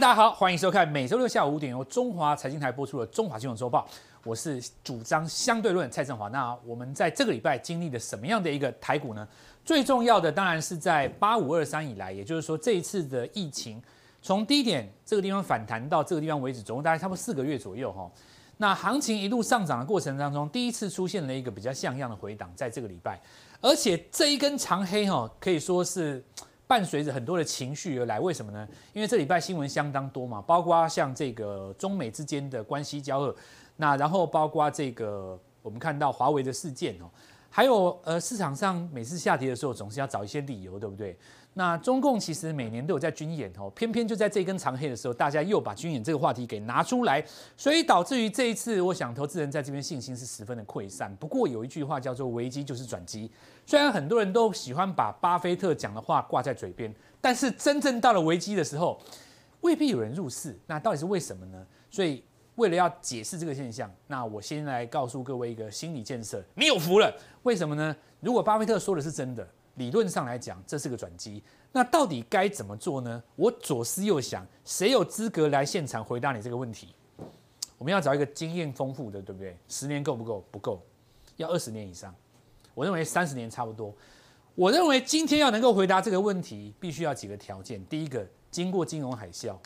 大家好，欢迎收看每周六下午五点由中华财经台播出的《中华金融周报》，我是主张相对论蔡振华。那我们在这个礼拜经历了什么样的一个台股呢？最重要的当然是在八五二三以来，也就是说这一次的疫情从低点这个地方反弹到这个地方为止，总共大概差不多四个月左右哈。那行情一路上涨的过程当中，第一次出现了一个比较像样的回档，在这个礼拜，而且这一根长黑哈，可以说是。伴随着很多的情绪而来，为什么呢？因为这礼拜新闻相当多嘛，包括像这个中美之间的关系交恶，那然后包括这个我们看到华为的事件哦，还有呃市场上每次下跌的时候总是要找一些理由，对不对？那中共其实每年都有在军演哦，偏偏就在这根长黑的时候，大家又把军演这个话题给拿出来，所以导致于这一次，我想投资人在这边信心是十分的溃散。不过有一句话叫做“危机就是转机”，虽然很多人都喜欢把巴菲特讲的话挂在嘴边，但是真正到了危机的时候，未必有人入市。那到底是为什么呢？所以为了要解释这个现象，那我先来告诉各位一个心理建设：你有福了。为什么呢？如果巴菲特说的是真的。理论上来讲，这是个转机。那到底该怎么做呢？我左思右想，谁有资格来现场回答你这个问题？我们要找一个经验丰富的，对不对？十年够不够？不够，要二十年以上。我认为三十年差不多。我认为今天要能够回答这个问题，必须要几个条件。第一个，经过金融海啸，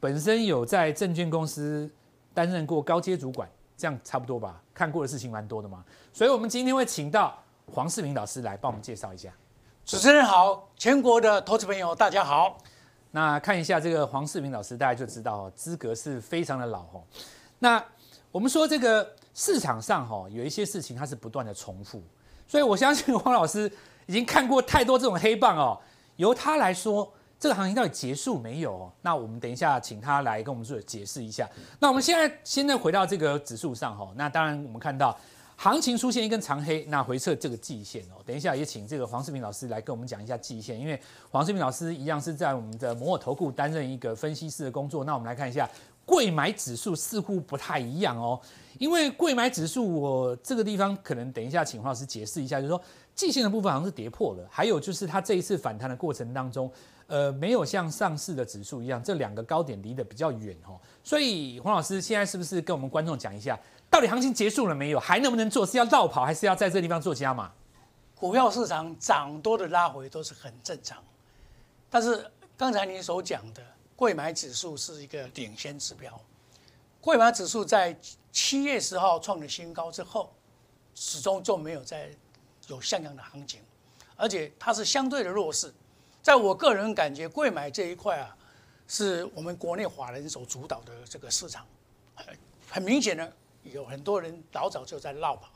本身有在证券公司担任过高阶主管，这样差不多吧？看过的事情蛮多的嘛。所以我们今天会请到。黄世明老师来帮我们介绍一下。主持人好，全国的投资朋友大家好。那看一下这个黄世明老师，大家就知道资格是非常的老哦。那我们说这个市场上哈有一些事情它是不断的重复，所以我相信黄老师已经看过太多这种黑棒哦。由他来说，这个行情到底结束没有？那我们等一下请他来跟我们做解释一下。那我们现在现在回到这个指数上哈，那当然我们看到。行情出现一根长黑，那回测这个季线哦。等一下也请这个黄世明老师来跟我们讲一下季线，因为黄世明老师一样是在我们的摩尔投顾担任一个分析师的工作。那我们来看一下，贵买指数似乎不太一样哦。因为贵买指数，我这个地方可能等一下请黄老师解释一下，就是说季线的部分好像是跌破了，还有就是它这一次反弹的过程当中，呃，没有像上市的指数一样，这两个高点离得比较远哦。所以黄老师现在是不是跟我们观众讲一下？到底行情结束了没有？还能不能做？是要绕跑，还是要在这地方做加码？股票市场涨多的拉回都是很正常，但是刚才您所讲的贵买指数是一个领先指标。贵买指数在七月十号创了新高之后，始终就没有再有像样的行情，而且它是相对的弱势。在我个人感觉，贵买这一块啊，是我们国内华人所主导的这个市场，很明显的。有很多人老早就在绕跑，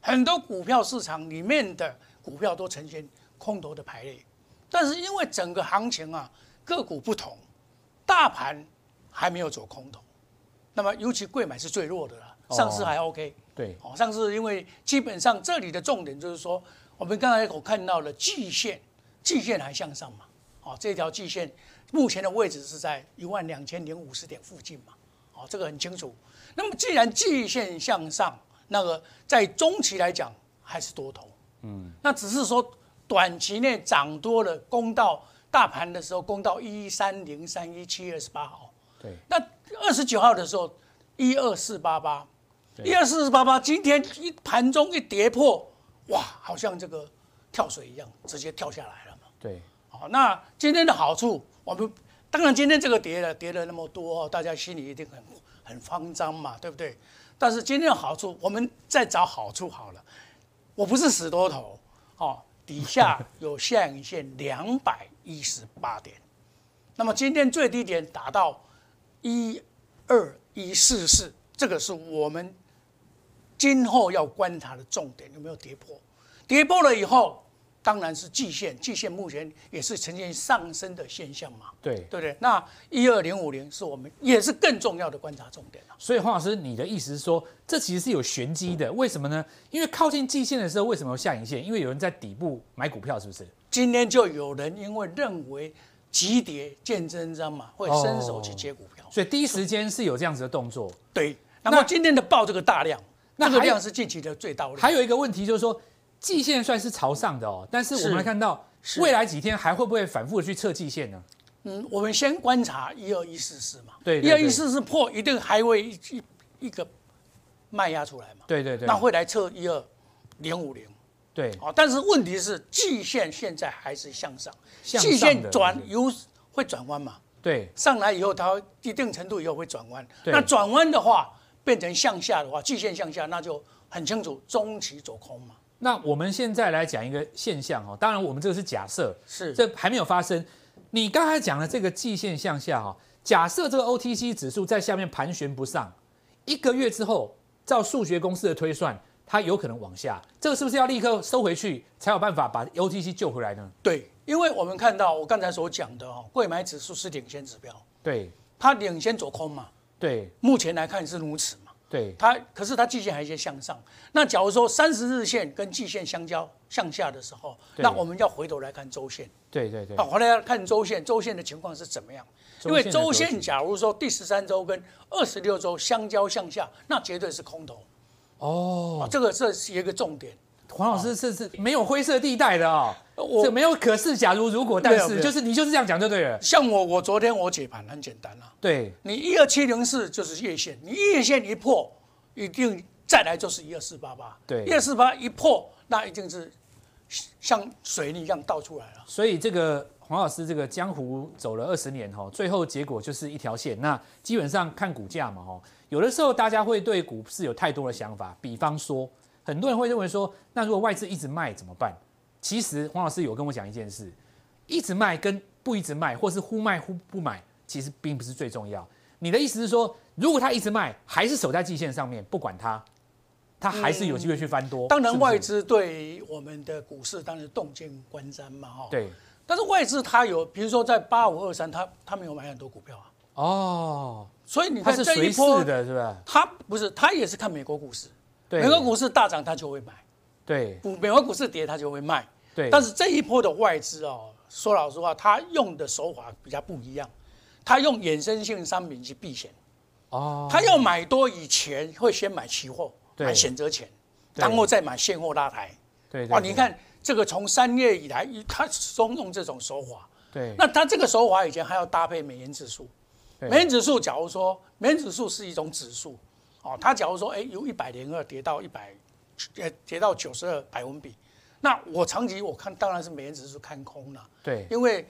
很多股票市场里面的股票都呈现空头的排列，但是因为整个行情啊个股不同，大盘还没有走空头，那么尤其贵买是最弱的了，上市还 OK，对，哦，上市因为基本上这里的重点就是说，我们刚才我看到了季线，季线还向上嘛，哦，这条季线目前的位置是在一万两千零五十点附近嘛，哦，这个很清楚。那么既然季线向上，那个在中期来讲还是多头，嗯，那只是说短期内涨多了，攻到大盘的时候，攻到一三零三一七月二十八号，对，那二十九号的时候一二四八八，一二四四八八，今天一盘中一跌破，哇，好像这个跳水一样，直接跳下来了嘛，对，好，那今天的好处，我们当然今天这个跌了，跌了那么多，大家心里一定很。很慌张嘛，对不对？但是今天的好处，我们再找好处好了。我不是死多头，哦，底下 有下影线两百一十八点，那么今天最低点达到一二一四四，这个是我们今后要观察的重点，有没有跌破？跌破了以后。当然是季线，季线目前也是呈现上升的现象嘛。对，对不对？那一二零五零是我们也是更重要的观察重点啊。所以黄老师，你的意思是说，这其实是有玄机的？为什么呢？因为靠近季线的时候，为什么有下影线？因为有人在底部买股票，是不是？今天就有人因为认为急跌见真章嘛，会伸手去接股票，所以第一时间是有这样子的动作。对，那么今天的报这个大量，那个量是近期的最大量。还有一个问题就是说。季线算是朝上的哦，但是我们来看到未来几天还会不会反复的去测季线呢？嗯，我们先观察一二一四四嘛，对对对。一二一四四破一定还会一一一个卖压出来嘛，对对对。那，会来测一二零五零。对。哦，但是问题是季线现在还是向上，向季线转由会转弯嘛，对。上来以后它一定程度以后会转弯，对。那转弯的话变成向下的话，季线向下，那就很清楚中期走空嘛，那我们现在来讲一个现象哦，当然我们这个是假设，是这还没有发生。你刚才讲的这个季线向下哈，假设这个 OTC 指数在下面盘旋不上，一个月之后，照数学公式的推算，它有可能往下，这个是不是要立刻收回去，才有办法把 OTC 救回来呢？对，因为我们看到我刚才所讲的哦，贵买指数是领先指标，对它领先走空嘛，对目前来看是如此嘛。对它可是它季线还是向上。那假如说三十日线跟季线相交向下的时候，那我们要回头来看周线。对对对好，，回来要看周线，周线的情况是怎么样？因为周周线假如说第十三周跟二十六周相交向下，那绝对是空头哦，啊，这个这是一个重点。黄老师是是没有灰色地带的哦，我这没有可是假如如果但是就是你就是这样讲就对了，像我我昨天我解盘很简单啊，对你一二七零四就是月线，你月线一破，一定再来就是一二四八八，对一二四八一破，那一定是像水泥一样倒出来了。所以这个黄老师这个江湖走了二十年哈，最后结果就是一条线。那基本上看股价嘛哈，有的时候大家会对股市有太多的想法，比方说很多人会认为说，那如果外资一直卖怎么办？其实黄老师有跟我讲一件事，一直卖跟不一直卖，或是忽卖忽不买，其实并不是最重要。你的意思是说，如果他一直卖，还是守在季线上面，不管他，他还是有机会去翻多。当然，外资对我们的股市当然动见观瞻嘛，哈。。对但是外资他有，比如说在八五二三，他他没有买很多股票啊，哦，所以你看它是随这一波势，的，是吧？它不是，它也是看美国股市，对，美国股市大涨他就会买，对。股美国股市跌它就会卖。对，但是这一波的外资哦，说老实话，它用的手法比较不一样，它用衍生性商品去避险，哦，他要买多以前会先买期货，对。买选择权，然后再买现货拉抬。对对对。你看这个从三月以来，它始终用这种手法。对，那他这个手法以前还要搭配美元指数，对。美元指数假如说美元指数是一种指数，哦，它假如说哎由一百零二跌到一百，呃跌到九十二百分比，那我长期我看当然是美元指数看空了，对因为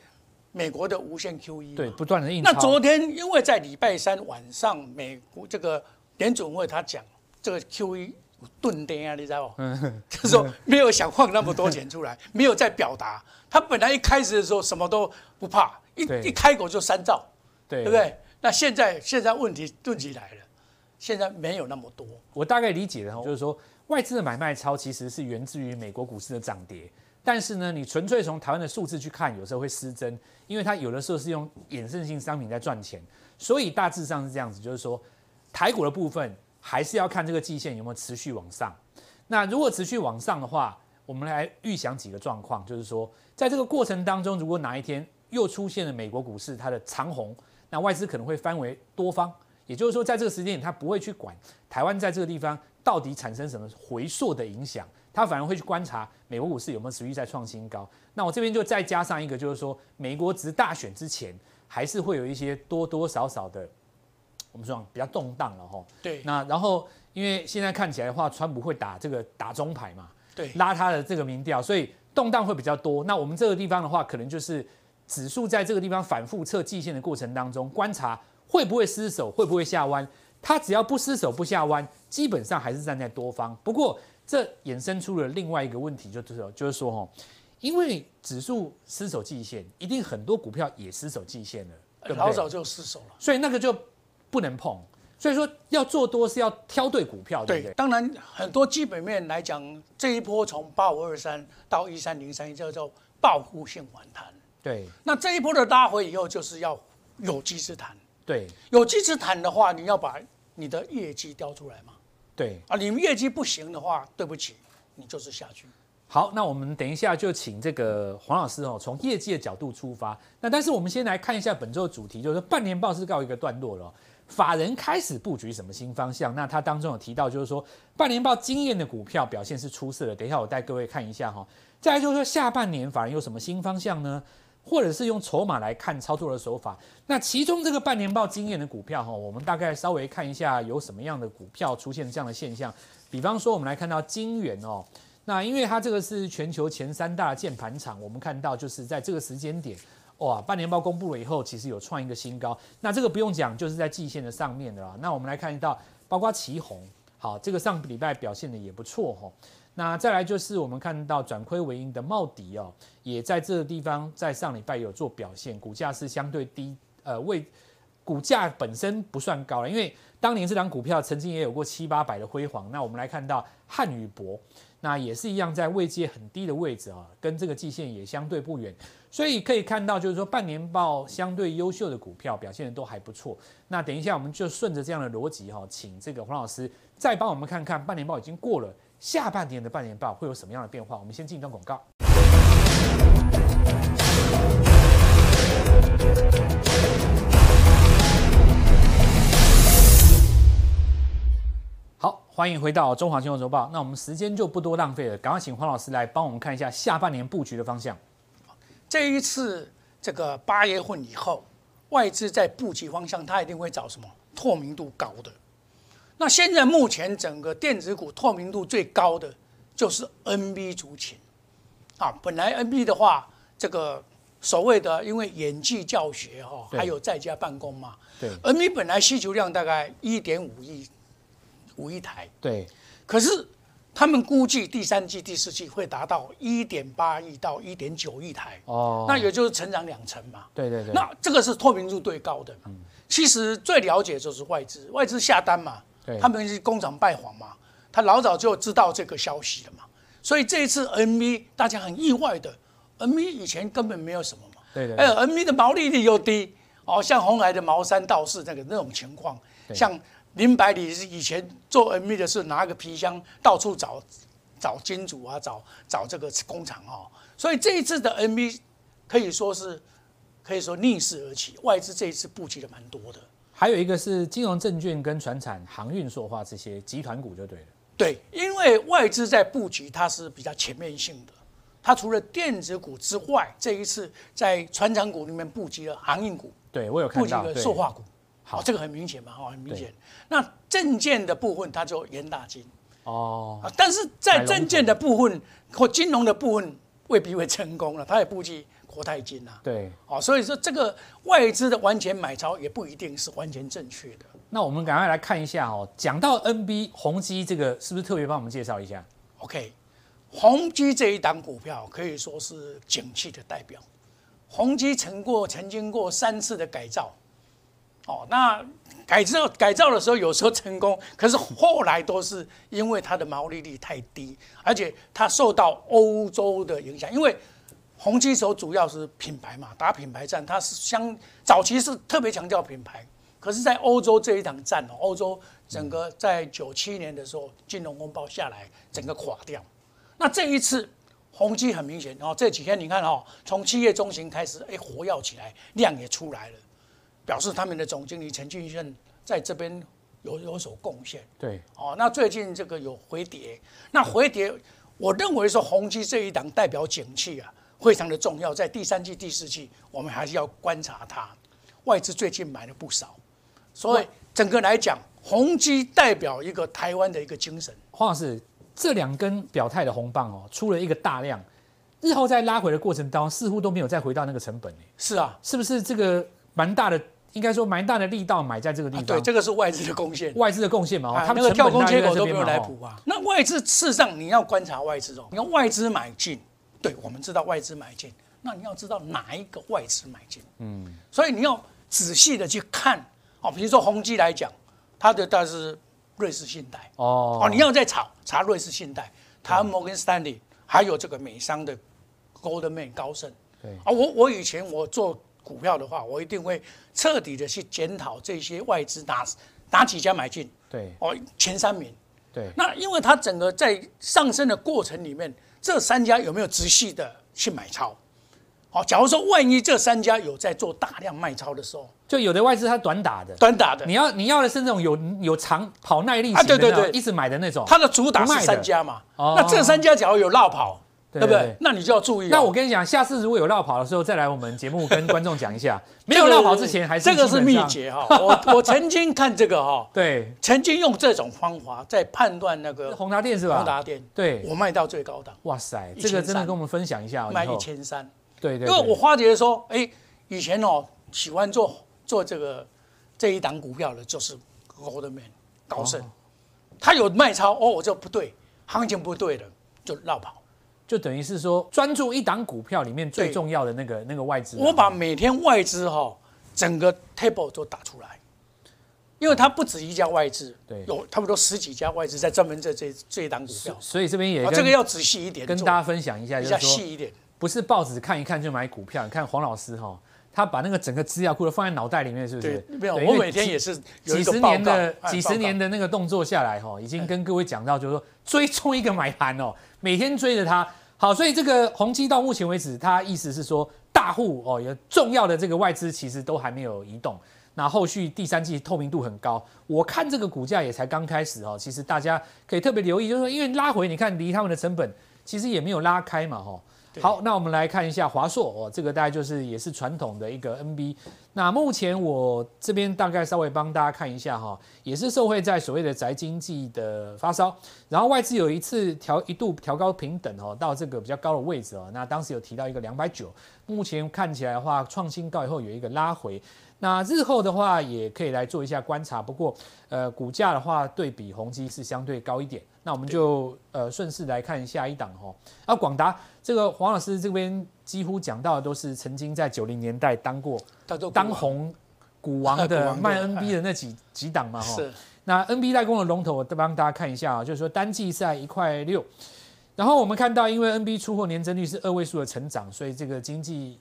美国的无限 QE 对，不断的印钞，那昨天因为在礼拜三晚上，美国这个联准会他讲这个 QE 钝跌啊，你知道不？就是说没有想放那么多钱出来，没有在表达。他本来一开始的时候什么都不怕，一一开口就三兆，对对不？对？那现在现在问题顿起来了，现在没有那么多。我大概理解的哈，就是说外资的买卖超其实是源自于美国股市的涨跌，但是呢，你纯粹从台湾的数字去看，有时候会失真，因为它有的时候是用衍生性商品在赚钱，所以大致上是这样子，就是说台股的部分还是要看这个季线有没有持续往上。那如果持续往上的话，我们来预想几个状况，就是说在这个过程当中，如果哪一天又出现了美国股市它的长红，那外资可能会翻为多方。也就是说，在这个时间点，他不会去管台湾在这个地方到底产生什么回溯的影响，他反而会去观察美国股市有没有持续在创新高。那我这边就再加上一个，就是说美国值大选之前，还是会有一些多多少少的，我们说比较动荡了哈。对那然后因为现在看起来的话，川普会打这个打中牌嘛，对拉他的这个民调，所以动荡会比较多。那我们这个地方的话，可能就是指数在这个地方反复测季线的过程当中，观察会不会失手，会不会下弯。它只要不失手不下弯，基本上还是站在多方。不过这衍生出了另外一个问题，就是就是说哈，因为指数失守季线，一定很多股票也失守季线了，对不对？老早就失手了。所以那个就不能碰。所以说要做多是要挑对股票，对不对？当然很多基本面来讲，这一波从八五二三到一三零三，叫做报复性反弹。对那这一波的拉回以后，就是要有机之谈。对有机之谈的话，你要把你的业绩调出来嘛。对。啊，你们业绩不行的话，对不起，你就是下去。好，那我们等一下就请这个黄老师哦，从业绩的角度出发。那但是我们先来看一下本周的主题，就是半年报是告一个段落了哦、法人开始布局什么新方向？那他当中有提到，就是说半年报经验的股票表现是出色的。等一下我带各位看一下哈、再来就是说下半年法人有什么新方向呢？或者是用筹码来看操作的手法。那其中这个半年报经验的股票哈，我们大概稍微看一下有什么样的股票出现这样的现象。比方说，我们来看到金元哦，那因为它这个是全球前三大键盘厂，我们看到就是在这个时间点，哇，半年报公布了以后，其实有创一个新高。那这个不用讲，就是在季线的上面的啦。那我们来看到，包括旗宏，好，这个上个礼拜表现的也不错哈。那再来就是我们看到转亏为盈的茂迪哦，也在这个地方在上礼拜有做表现，股价是相对低。呃，为股价本身不算高了，因为当年这张股票曾经也有过七八百的辉煌。那我们来看到汉语博，那也是一样在位阶很低的位置啊，跟这个季线也相对不远。所以可以看到，就是说半年报相对优秀的股票表现的都还不错。那等一下我们就顺着这样的逻辑哈，请这个黄老师再帮我们看看半年报已经过了，下半年的半年报会有什么样的变化？我们先进一段广告。好，欢迎回到中华金融周报。那我们时间就不多浪费了，赶快请黄老师来帮我们看一下下半年布局的方向。这一次这个八月份以后，外资在布局方向，它一定会找什么透明度高的。那现在目前整个电子股透明度最高的就是 NB 族群啊。本来 NB 的话，这个所谓的因为演技教学哈，还有在家办公嘛，对，NB 本来需求量大概一点五亿五亿台，对，可是他们估计第三季、第四季会达到一点八亿到一点九亿台，哦，那也就是成长两成嘛。对对对，那这个是透明度最高的。其实最了解就是外资，外资下单嘛，对他们是工厂拜访嘛，他老早就知道这个消息了嘛。所以这一次 NV 大家很意外的，NV 以前根本没有什么嘛，对对还有 NV 的毛利率又低，哦，像红海的茅山道士那个那种情况，对。像林百里是以前做 NV 的是拿个皮箱到处找找金主啊，找找这个工厂哦，所以这一次的 NV 可以说是可以说逆势而起，外资这一次布局的蛮多的。还有一个是金融证券跟船产、航运、塑化这些集团股就对了。对，因为外资在布局，它是比较全面性的。它除了电子股之外，这一次在船厂股里面布局了航运股，对我有看布局了塑化股。好哦这个很明显嘛，哦，很明显。那证券的部分，它就严大金哦，啊，但是在证券的部分或金融的部分未必会成功了，它也布局国泰金啊。对。哦，所以说这个外资的完全买超也不一定是完全正确的。那我们赶快来看一下哦，讲到 NB 宏基这个，是不是特别帮我们介绍一下？OK，宏基这一档股票可以说是景气的代表。宏基曾过曾经过三次的改造，哦，那改造改造的时候有时候成功，可是后来都是因为它的毛利率太低，而且它受到欧洲的影响，因为宏基手主要是品牌嘛，打品牌战，它是相早期是特别强调品牌，可是，在欧洲这一场战哦，欧洲整个在九七年的时候金融风暴下来，整个垮掉。那这一次宏基很明显哦，这几天你看哦，从七月中旬开始，哎，活跃起来，量也出来了，表示他们的总经理陈俊胜在这边有有所贡献。对，哦，那最近这个有回跌，那回跌，我认为说宏基这一档代表景气啊，非常的重要，在第三季、第四季，我们还是要观察它。外资最近买了不少，所以整个来讲，宏基代表一个台湾的一个精神。黄老师，这两根表态的红棒哦，出了一个大量，日后在拉回的过程当中，似乎都没有再回到那个成本诶，是啊，是不是这个蛮大的？应该说蛮大的力道买在这个地方，啊对，这个是外资的贡献。外资的贡献嘛，他们那个跳空缺口都没有来补啊。那外资事实上你要观察外资哦，你看外资买进，对我们知道外资买进，那你要知道哪一个外资买进，嗯，所以你要仔细的去看哦。比如说宏基来讲，它的但是瑞士信贷。哦。哦，你要再查查瑞士信贷，它摩根斯坦利，还有这个美商的 Goldman 高盛，对。啊，我我以前我做股票的话，我一定会彻底的去检讨这些外资哪哪几家买进。对。哦，前三名。对。那因为它整个在上升的过程里面，这三家有没有直系的去买超？好，假如说万一这三家有在做大量卖超的时候，就有的外资它短打的，短打的。你，要你要的是那种有有长跑耐力啊对对对。一直买的那种，它的主打是三家嘛，哦。那这三家假如有绕跑，对不对？那你就要注意。那我跟你讲，下次如果有绕跑的时候，再来我们节目跟观众讲一下。没有绕跑之前，还是这个是秘诀哈。我 我曾经看这个哈，对，曾经用这种方法在判断那个宏达电是吧？宏达电，对，我卖到最高档。哇塞，这个真的跟我们分享一下。卖一千三，对对。因为我发觉说，哎，以前哦喜欢做做这个这一档股票的，就是 Goldman 高盛，他有卖超哦，我就不对，行情不对了，就绕跑。就等于是说，专注一档股票里面最重要的那个那个外资。我把每天外资哈整个 table 都打出来，因为它不止一家外资，对，有差不多十几家外资在专门这这这一档股票。所以这边也这个要仔细一点，跟大家分享一下，比较细一点，不是报纸看一看就买股票。你看黄老师哈，他把那个整个资料库都放在脑袋里面，是不是？没有，我每天也是几十年的几十年的那个动作下来哈，已经跟各位讲到，就是说追踪一个买盘哦，每天追着它。好，所以这个宏基到目前为止，它意思是说，大户哦，有重要的这个外资其实都还没有移动。那后续第三季透明度很高，我看这个股价也才刚开始哦。其实大家可以特别留意，就是说，因为拉回，你看离他们的成本其实也没有拉开嘛，哈。好，那我们来看一下华硕哦，这个大概就是也是传统的一个 NB。那目前我这边大概稍微帮大家看一下哈，也是受惠在所谓的宅经济的发烧，然后外资有一次调一度调高平等哦，到这个比较高的位置哦。那当时有提到一个两百九，目前看起来的话创新高以后有一个拉回。那日后的话也可以来做一下观察，不过呃股价的话对比宏基是相对高一点。那我们就呃顺势来看下一档哈。啊，广达这个黄老师这边几乎讲到的都是曾经在九零年代当过当红股王的 卖 NB 的那几几档嘛哈。是。那 NB 代工的龙头，我再帮大家看一下啊，就是说单季在一块六，然后我们看到因为 NB 出货年增率是二位数的成长，所以这个经济。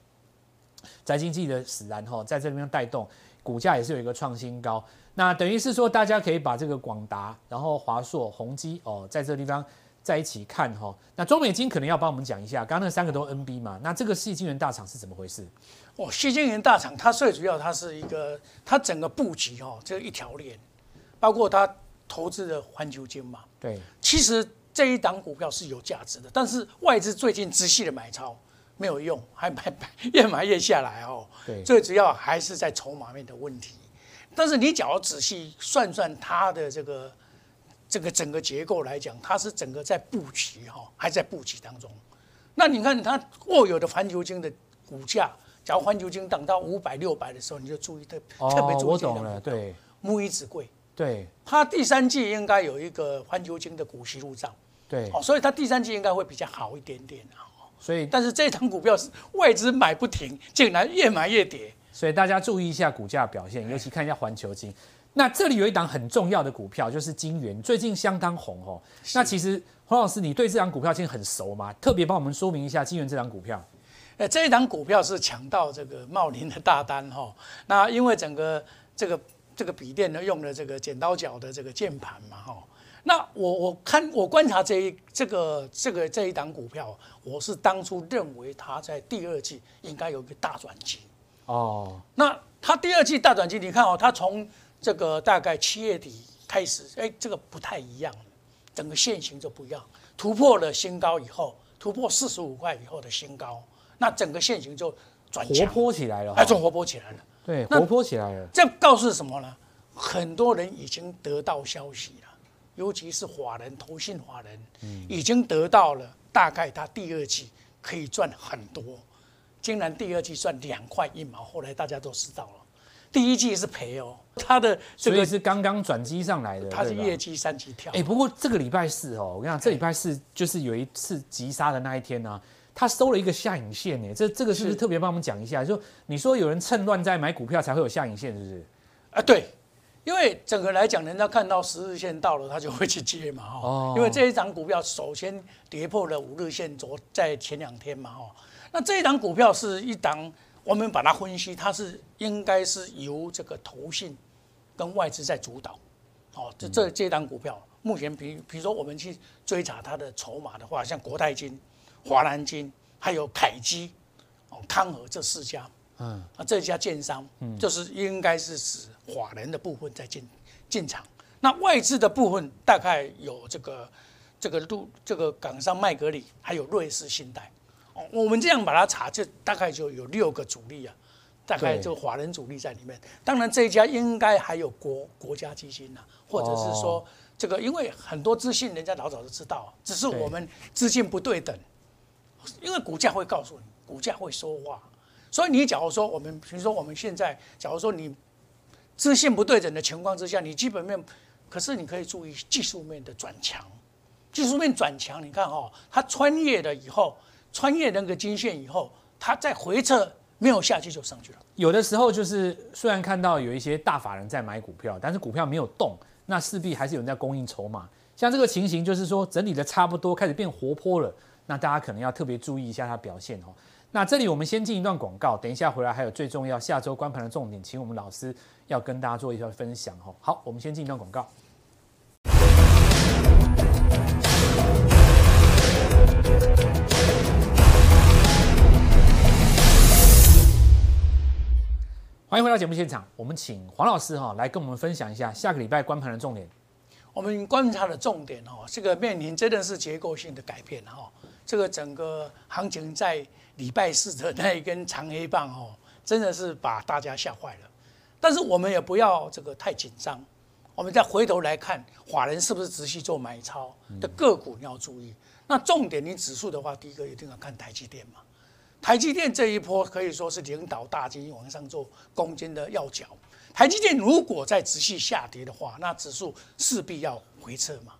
宅经济的使然哈，在这里面带动股价也是有一个创新高。那等于是说，大家可以把这个广达、然后华硕、宏基哦，在这个地方在一起看哈。那中美金可能要帮我们讲一下，刚刚那三个都 NB 嘛，那这个细晶圆大厂是怎么回事？哦，细晶圆大厂它最主要它是一个，它整个布局哦，这一条链，包括它投资的环球金嘛。对，其实这一档股票是有价值的，但是外资最近仔细的买超。没有用，还买 越买越下来哦。对，最主要还是在筹码面的问题。但是你只要仔细算算它的这个这个整个结构来讲，它是整个在布局哈，还在布局当中。那你看它握有的环球金的股价，假如环球金涨到五百六百的时候，你就注意特特别注意。我懂了，对。木一子贵，对。它第三季应该有一个环球金的股息入账，对。哦，所以它第三季应该会比较好一点点啊。所以，但是这张股票是外资买不停，竟然越买越跌。所以大家注意一下股价表现，尤其看一下环球金。那这里有一档很重要的股票，就是金元，最近相当红哦。那其实黄老师，你对这张股票其实很熟吗？特别帮我们说明一下金元这张股票。呃，这一档股票是抢到这个茂林的大单哈。那因为整个这个这个笔电呢，用了这个剪刀脚的这个键盘嘛哈。那我我看我观察这一这个这个这一档股票，我是当初认为它在第二季应该有一个大转机哦。那它第二季大转机，你看哦，它从这个大概七月底开始，哎，这个不太一样，整个线型就不一样，突破了新高以后，突破四十五块以后的新高，那整个线型就转活泼起来了，哎，就活泼起来了，对，活泼起来了。这告诉什么呢？很多人已经得到消息了。尤其是华人投信华人，已经得到了大概他第二季可以赚很多，竟然第二季赚两块一毛，后来大家都知道了，第一季是赔哦，他的这个是刚刚转机上来的，他是业绩三级跳。哎，不过这个礼拜四哦，我跟你讲，这礼拜四就是有一次急杀的那一天呢，他收了一个下影线呢，这这个是不是特别帮我们讲一下？就你说有人趁乱在买股票才会有下影线，是不是？啊，对。因为整个来讲，人家看到十日线到了，他就会去接嘛，哈。因为这一张股票首先跌破了五日线，昨在前两天嘛，哈。那这一档股票是一档，我们把它分析，它是应该是由这个投信跟外资在主导，哦，这这这档股票目前比比如说我们去追查它的筹码的话，像国泰金、华南金还有凯基、哦康和这四家。嗯，啊，这家建商，嗯，就是应该是指法人的部分在进进场，那外资的部分大概有这个这个路这个港商麦格里，还有瑞士信贷。哦，我们这样把它查，就大概就有六个主力啊，大概就华人主力在里面。当然这一家应该还有国国家基金呐、或者是说哦这个，因为很多资讯人家老早就知道，只是我们资金不对等，因为股价会告诉你，股价会说话。所以你假如说我们，比如说我们现在，假如说你资讯不对等的情况之下，你基本面，可是你可以注意技术面的转强。技术面转强，你看哦，它穿越了以后，穿越那个均线以后，它再回撤没有下去就上去了。有的时候就是虽然看到有一些大法人在买股票，但是股票没有动，那势必还是有人在供应筹码。像这个情形，就是说整理的差不多，开始变活泼了，那大家可能要特别注意一下它表现哦。那这里我们先进一段广告，等一下回来还有最重要下周关盘的重点，请我们老师要跟大家做一下分享哦。好，我们先进一段广告。欢迎回到节目现场，我们请黄老师哈、来跟我们分享一下下个礼拜关盘的重点。我们观察的重点哦，这个面临真的是结构性的改变哈。这个整个行情在礼拜四的那一根长黑棒哦，真的是把大家吓坏了。但是我们也不要这个太紧张，我们再回头来看，法人是不是持续做买超的个股，你要注意。那重点，你指数的话，第一个一定要看台积电嘛。台积电这一波可以说是领导大基金往上做攻坚的要角。台积电如果再持续下跌的话，那指数势必要回撤嘛。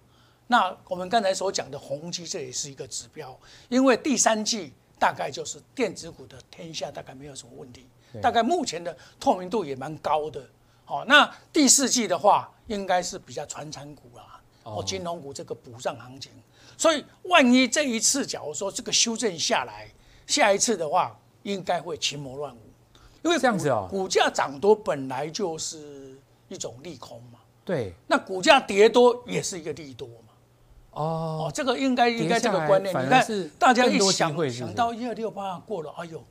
那我们刚才所讲的宏基，这也是一个指标，因为第三季大概就是电子股的天下，大概没有什么问题，大概目前的透明度也蛮高的。好、那第四季的话，应该是比较传产股啦，哦，金融股这个补上行情。所以万一这一次，假如说这个修正下来，下一次的话，应该会群魔乱舞，因为这样子哦。股股价涨多本来就是一种利空嘛，对。那股价跌多也是一个利多嘛。哦。哦，这个应该应该这个观念，你看大家一想想到一二六八过了，哎呦，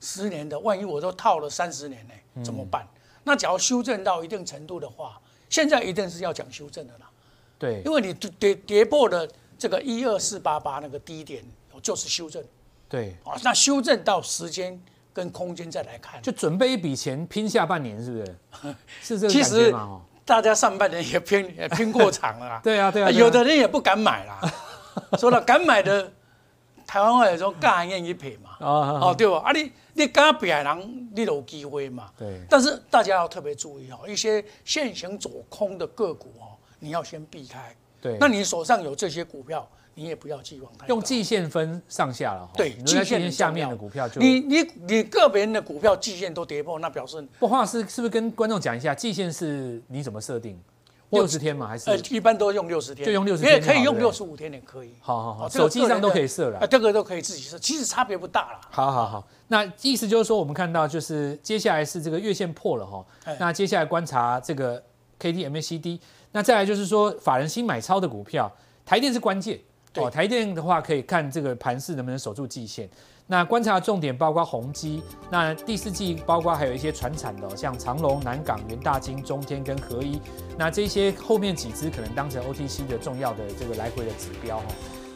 十年的，万一我都套了三十年呢，嗯。怎么办？那只要修正到一定程度的话，现在一定是要讲修正的啦，对。因为你跌跌跌破了这个一二四八八那个低点，就是修正对，啊。那修正到时间跟空间再来看，就准备一笔钱拼下半年，是不是？是这个其实大家上半年也拼也拼过场了啦。对啊，对啊，有的人也不敢买啦。说了敢买的，台湾话有说敢愿意赔嘛，哦哦对吧？啊你你敢赔的人，你就有机会嘛。对但是大家要特别注意哦，一些现行走空的个股哦，你要先避开。对，那你手上有这些股票，你也不要寄望太。用季线分上下了哈。对季线下面的股票就你你你个别人的股票季线都跌破，那表示不，黄老师是不是跟观众讲一下季线是你怎么设定？六十天嘛？还是呃？一般都用六十天，就用六十天也可以用六十五天也可以。好好好，手机上都可以设了啊，。这个都可以自己设，其实差别不大了。好好好，那意思就是说，我们看到就是接下来是这个月线破了哈哎，那接下来观察这个 K D M A C D，那再来就是说法人新买超的股票，台电是关键对哦，台电的话可以看这个盘势能不能守住季线。那观察重点包括宏基，那第四季包括还有一些船产的哦、像长隆、南港、元大金、中天跟合一，那这些后面几只可能当成 OTC 的重要的这个来回的指标哈。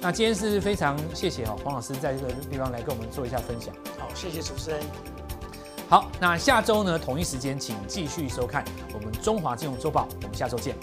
那今天是非常谢谢哈黄老师在这个地方来跟我们做一下分享。好，谢谢主持人。好，那下周呢同一时间请继续收看我们中华金融周报，我们下周见。